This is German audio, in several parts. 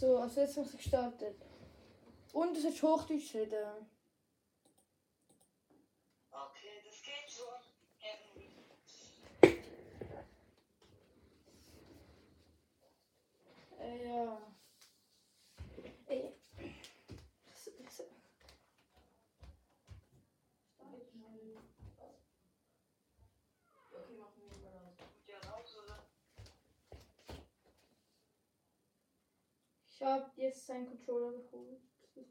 So, also jetzt hast du gestartet. Und du sollst Hochdeutsch reden. Okay, das geht schon. Äh, ja. Ey. So, so. Ja, raus, oder? Ich hab jetzt seinen Controller geholt. Es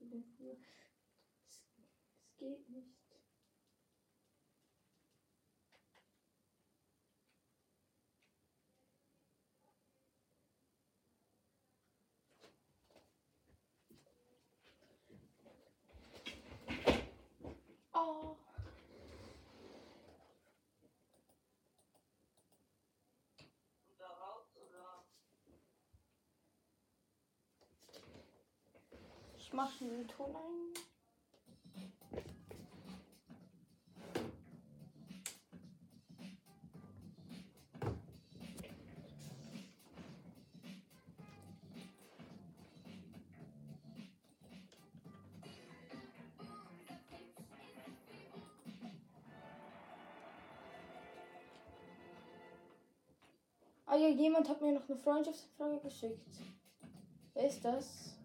geht nicht. Oh. Und da raus, oder? Ich mach den Ton ein. Ah ja, jemand hat mir noch eine Freundschaftsanfrage geschickt. Wer ist das?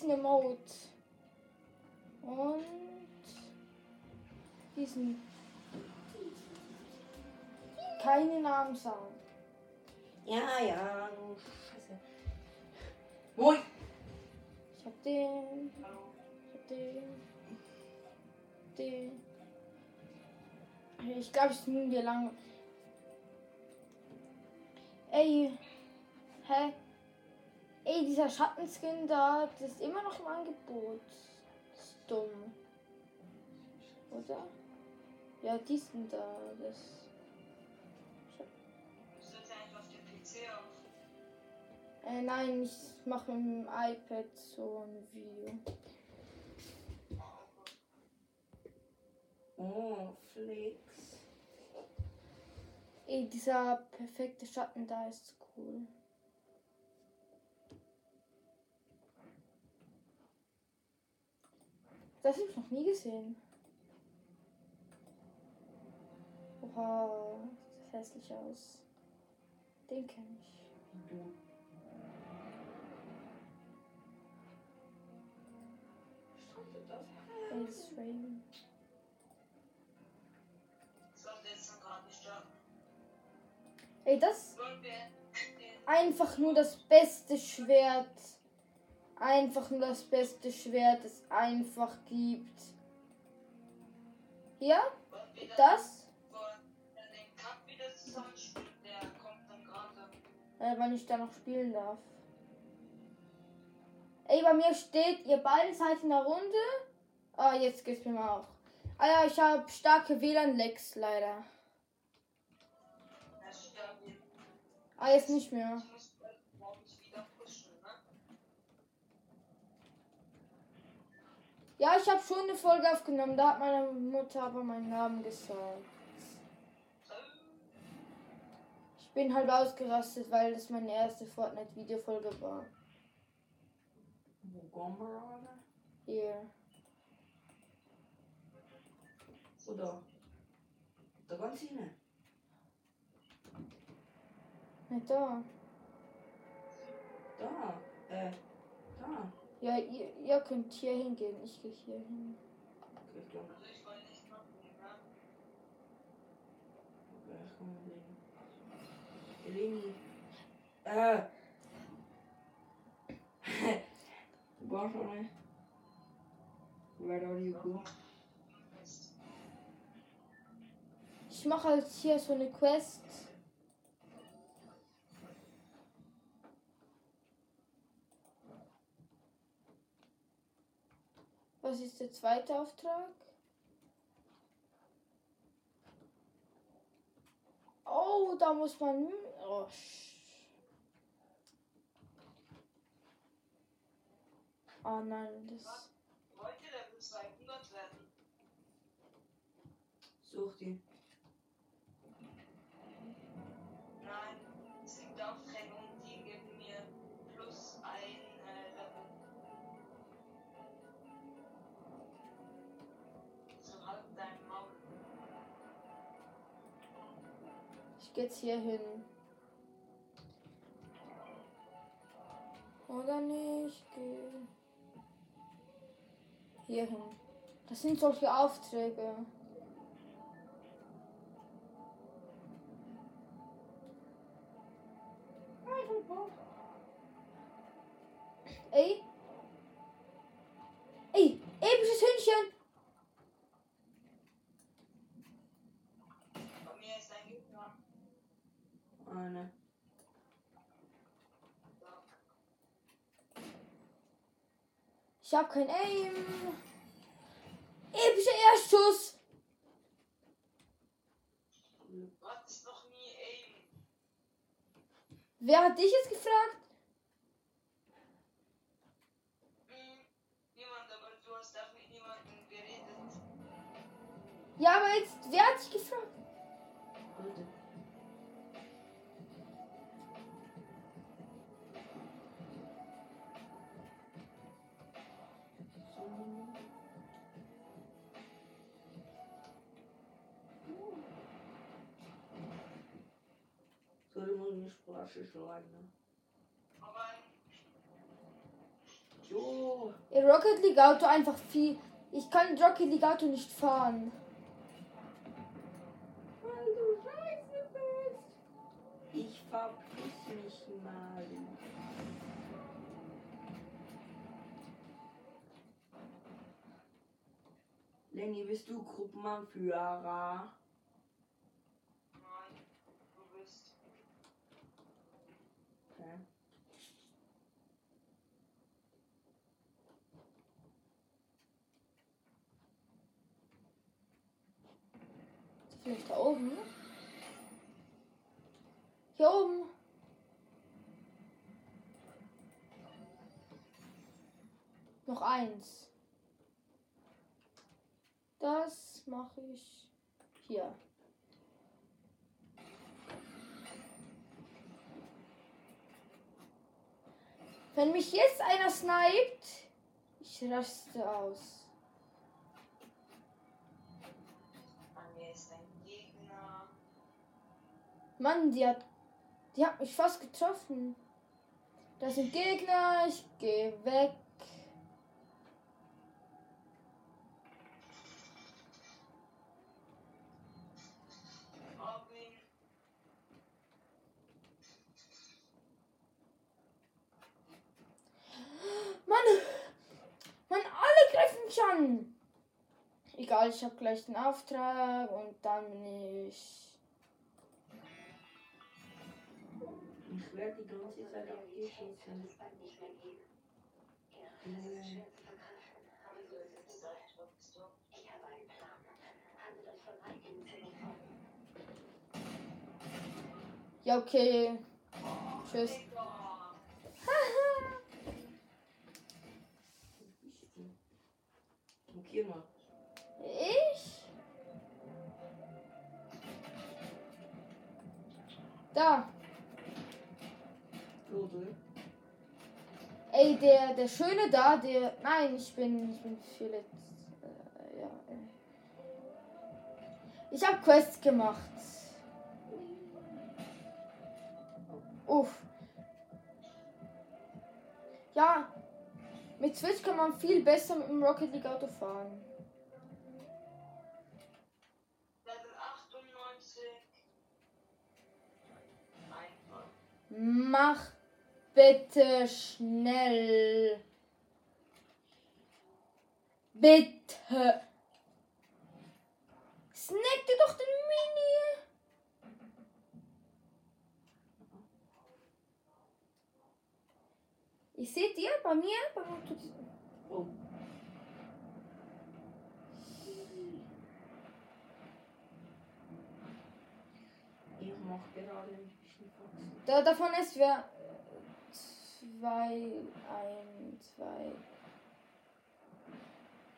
Diesen Emote. Und diesen. Keine Namen sagen. Ja, ja, du Scheiße. Moin! Ich hab den. Ich hab den. Den. Ich glaube, ich nehme dir lange. Ey. Hä? Ey, dieser Schattenskin da, das ist immer noch im Angebot. Das ist dumm. Oder? Ja, diesen da, das. Setze einfach den PC auf. Äh, nein, ich mache mit dem iPad so ein Video. Oh, Flix. Ey, dieser perfekte Schatten da ist cool. Das habe ich noch nie gesehen. Oha, sieht das hässlich aus. Den kenne ich. Ace Raven. Gerade nicht starten. Ey, das einfach nur das beste Schwert. Einfach nur das beste Schwert, es einfach gibt. Ja, das, äh, wann ich da noch spielen darf. Ey, bei mir steht, ihr beide seid in der Runde. Ah, jetzt geht's mir mal auch. Ah ja, ich habe starke WLAN-Lags leider. Er. Ah, jetzt nicht mehr. Ich muss morgens wieder pushen, ne? Ja, ich habe schon eine Folge aufgenommen. Da hat meine Mutter aber meinen Namen gesagt. Ich bin halb ausgerastet, weil das meine erste Fortnite-Videofolge war. Wo kommen wir alle? Hier. Oder? Da ganz hinten. Nicht da. Da. Äh, da. Ja, ihr, ihr könnt hier hingehen. Ich gehe hier hin. Okay, ich glaube. Also. Eleni. Äh. nicht. Where are you go? Ich mache halt hier so eine Quest. Was ist der zweite Auftrag? Oh, da muss man. Oh, oh nein, das. Wollte Level 200 werden. Such die. Ich geh jetzt hier hin. Oder nicht? Hier hin. Das sind solche Aufträge. Ich hab kein Aim. Epischer Erstschuss. Du hattest noch nie Aim. Wer hat dich jetzt gefragt? Hm, niemand, aber du hast auch mit niemandem geredet. Ja, aber jetzt, wer hat dich gefragt? Bitte. Schlagen. Aber Jo. Ihr Rocket League Auto einfach viel. Ich kann Rocket League Auto nicht fahren. Weil du scheiße bist. Ich verpiss mich mal. Lenny, bist du Gruppenanführer? 1. Das mache ich hier. Wenn mich jetzt einer sniped, ich raste aus. An mir ist ein Gegner. Mann, die hat, die hat mich fast getroffen. Das sind Gegner, ich gehe weg. Ich habe gleich den Auftrag und dann bin ich. Ich werde die ganze Zeit abgeschossen. Nee. Ja, okay. Tschüss. Digga. Okay, mal. Da. Ey, der, der Schöne da, der. Nein, ich bin. Ich bin Philipp. Äh, ja. äh. Ich habe Quests gemacht. Uff. Ja. Mit Switch kann man viel besser mit dem Rocket League Auto fahren. Mach bitte schnell. Bitte. Snack dir doch den Mini. Ich seht ihr bei mir? Bei mir mache gerade ein bisschen Faxen. Da, davon ist wer. Zwei, ein, zwei.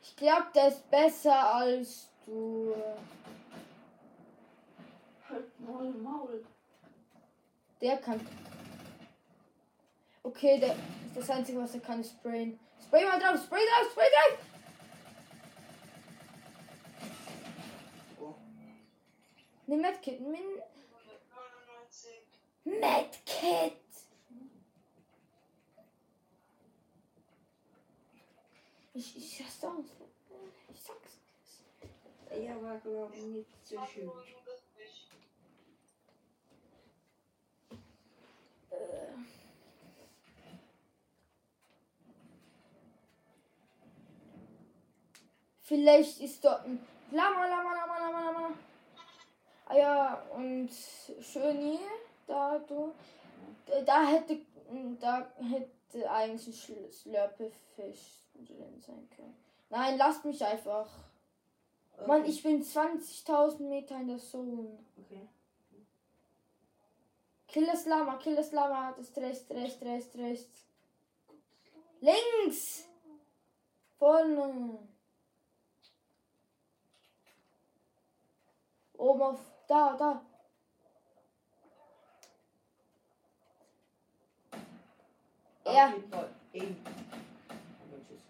Ich glaube, der ist besser als du. Halt mal Maul. Der kann. Okay, der das einzige, was er kann, ist sprayen. Spray mal drauf, spray drauf, spray drauf! Oh. Nimm Medkit, nimm 199. Medkit! Ich, ich sag's doch. Ich sag's. Er war, glaube ich, nicht so schön. 199. Äh. Vielleicht ist dort ein Lama, Lama, Lama, Lama, Lama. Ah ja, und schön hier, da du, da hätte, da hätte eigentlich ein Schl- Slurpefisch drin sein können. Nein, lasst mich einfach. Mann, Okay. ich bin 20.000 Meter in der Zone. Okay. Kill das Lama, kill das Lama. Das ist rechts, rechts, rechts, rechts. Links! Vorne. Oben auf. Da, da. Er. tschüss.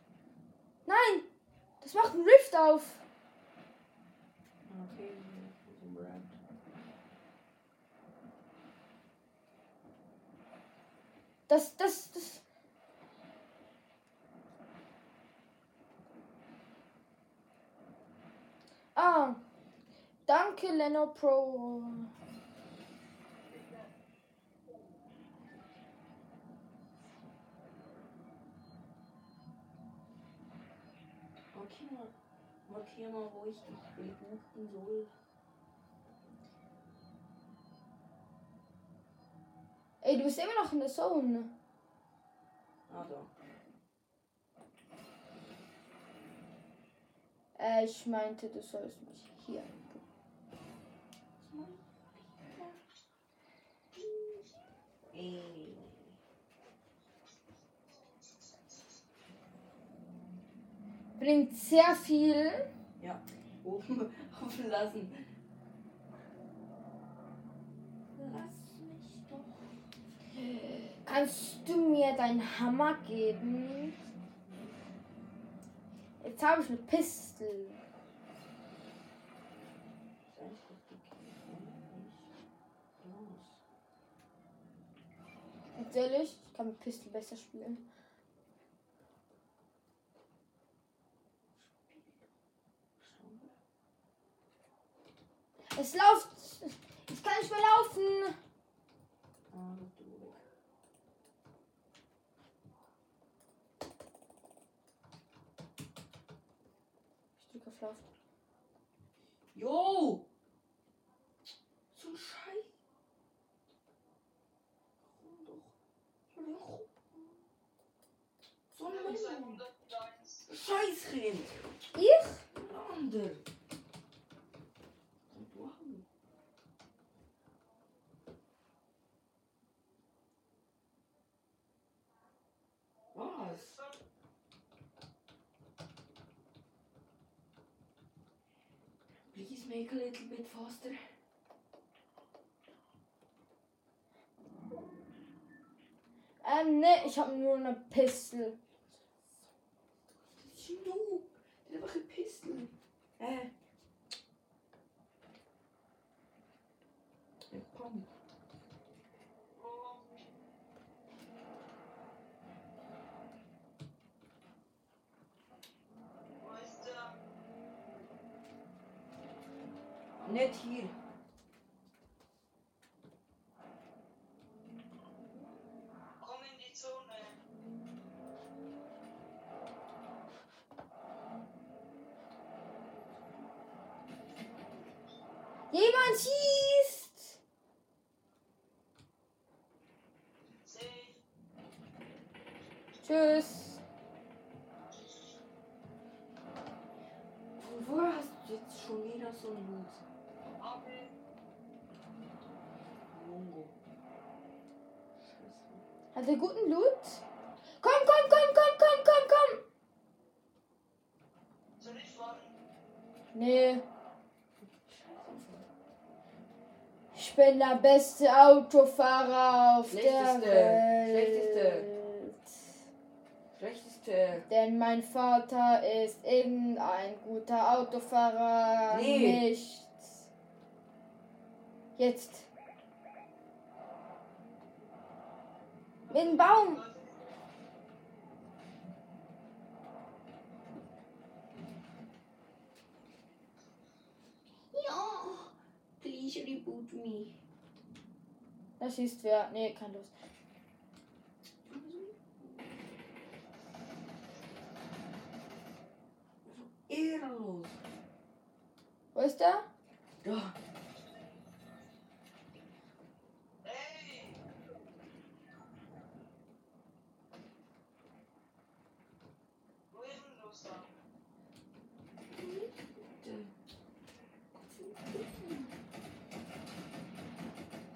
Nein! Das macht einen Rift auf. Okay. Das, das, das. Ah. Danke, Leno Pro. Markier mal, markier mal, wo ich dich besuchen soll. Ey, du bist immer noch in der Zone. Ah, da. Äh, ich meinte, du sollst mich hier. Ey. Bringt sehr viel. Ja, oben offen lassen. Lass mich doch. Kannst du mir deinen Hammer geben? Jetzt habe ich eine Pistole. Ehrlich, ich kann mit Pistole besser spielen. Es läuft. Ich kann nicht mehr laufen. Ich drücke auf Lauf. Jo! So ein Scheiß. So ein. 201. Scheißkind. Ich? Ein ander. Und du auch. Was? Make a little bit faster. Ähm, ne, ich habe nur eine Pistole. Das ist Du. Der hat einfach eine Pistole. Äh. Ein Pump. Oh, Wo ist der? Nicht hier. Komm in die Zone. Jemand schießt! Seh ich. Tschüss. Von wo hast du jetzt schon wieder so einen Hut? Okay. Mongo. Scheiße. Hat er guten Blut? Komm, komm, komm, komm, komm, komm, komm! Soll ich fahren? Nee, ich bin der beste Autofahrer auf der Schlechteste, Welt. schlechteste. Schlechteste. Denn mein Vater ist eben ein guter Autofahrer. Nee. Nichts. Jetzt. Mit dem Baum. Ja. Please reboot me. Das ist wer. Nee, kann los. Ehrenlos. Wo ist der? Da. Hey! Wo ist denn los da?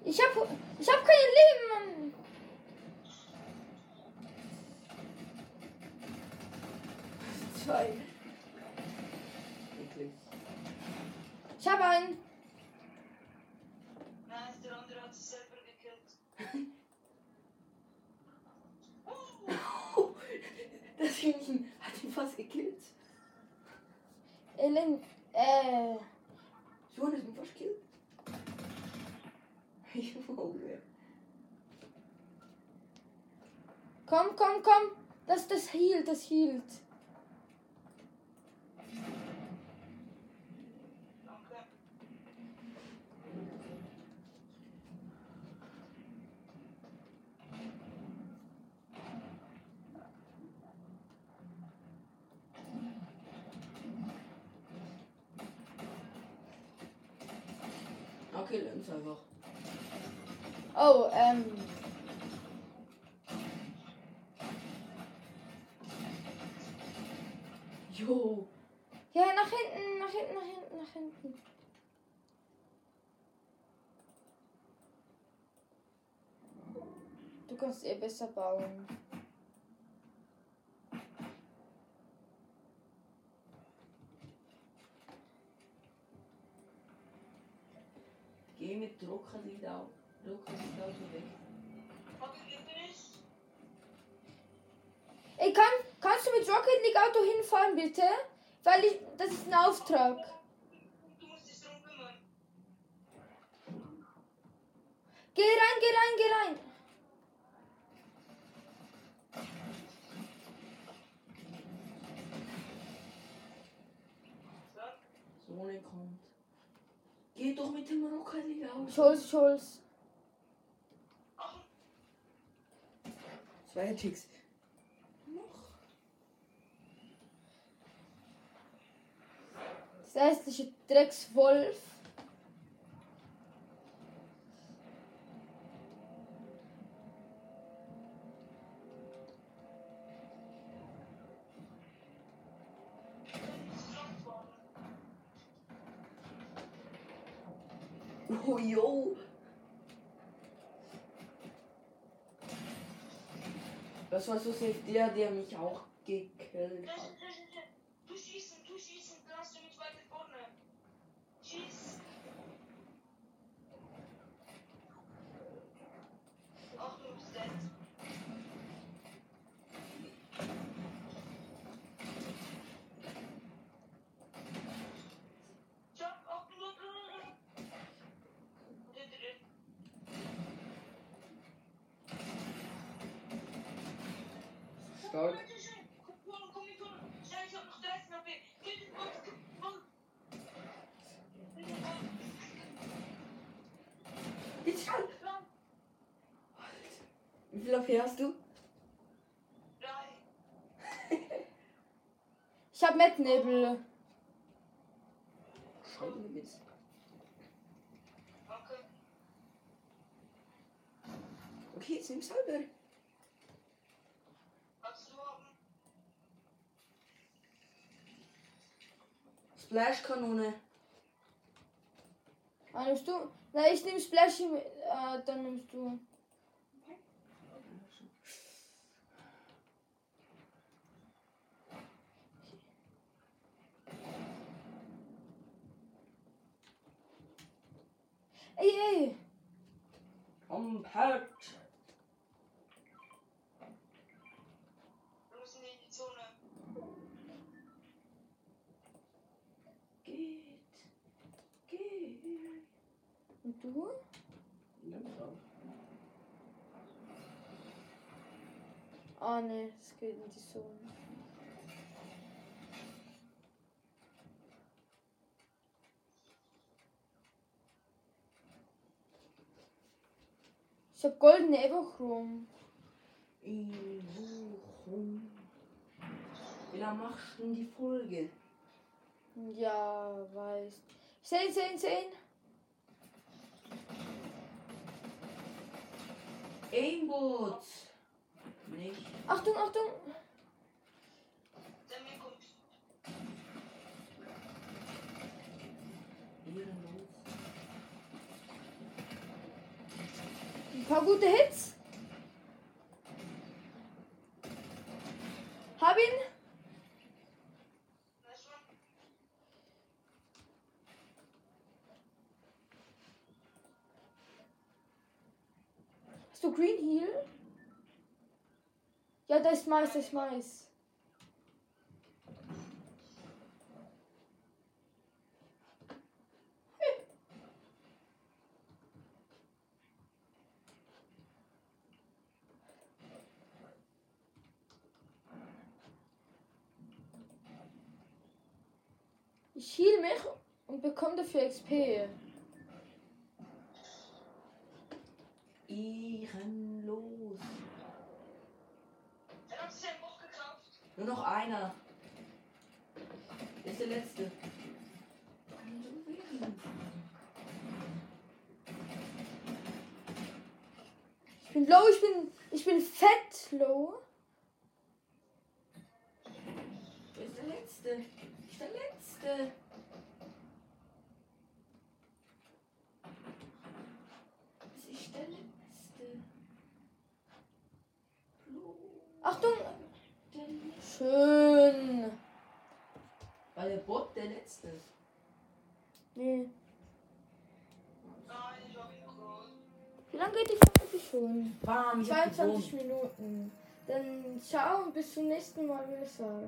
Ich hab, ich hab kein Leben, Mann. Zwei. Eklig. Ich hab einen. Nein, der andere hat sich selber gekillt. Das Hähnchen hat ihn fast gekillt. Ellen. Äh. So hat mich fast gekillt. Komm, komm, komm. Das, das hielt, das hielt. Okay, uns einfach. Oh, ähm. Jo. Ja, nach hinten, nach hinten, nach hinten, nach hinten. Du kannst eh besser bauen. Geh mit Druckerlied auf. Druckerlied Auto weg. Hab ich gefinisht? Ey, kann, kannst du mit Rocket League Auto hinfahren, bitte? Weil ich, das ist ein Auftrag. Du musst dich drum kümmern. Geh rein, geh rein, geh rein. So. So eine kommt. Geh doch mit dem Auto. Schulz, Schulz. Ach, Zwei Ticks. Noch. Das hässliche Dreckswolf. ich kann nicht drum fahren. Oh, yo. Das war so safe der, der mich auch gekillt hat. Du schießen, du schießen, dann hast du mich weiter vorne. Schieß. Ach, du bist dead. Jump, ach, du, du, du, du. Drin, drin. Stark. Komm, komm, komm. Schnell, ich hab noch 13 HP. Kill den Bot, kill den Bot. Kill den Bot. Jetzt. Wie viel AP hast du? Drei. Ich hab Mettnebel. Scheiße. Okay. Okay, jetzt nimm selber. Kannst du haben? Splash-Kanone. Ah, nimmst du? Na, ich nehme Splashy mit. Äh, dann nimmst du. Ey, ey! Komplett. Los in die Zone. Geht. Geht. Und du? Auf. Ah, ne, es geht in die Zone. Ich hab goldene Evochrom. Evochum. Wie lange machst du denn die Folge? Ja, weiß. Sehen, sehen, sehen. Aimbot. Nicht. Achtung, Achtung. Ein paar gute Hits. Hab ihn. Hast du Green Heal? Ja, das ist Mais, das ist Mais. Ich heal mich und bekomme dafür XP. Ehrenlos. Er hat sich ein Buch gekauft. Nur noch einer. Letzte. Ich bin low, ich bin, ich bin fett low. Bam, ich hab 22 gewonnen. Minuten. Dann ciao und bis zum nächsten Mal, würde ich sagen.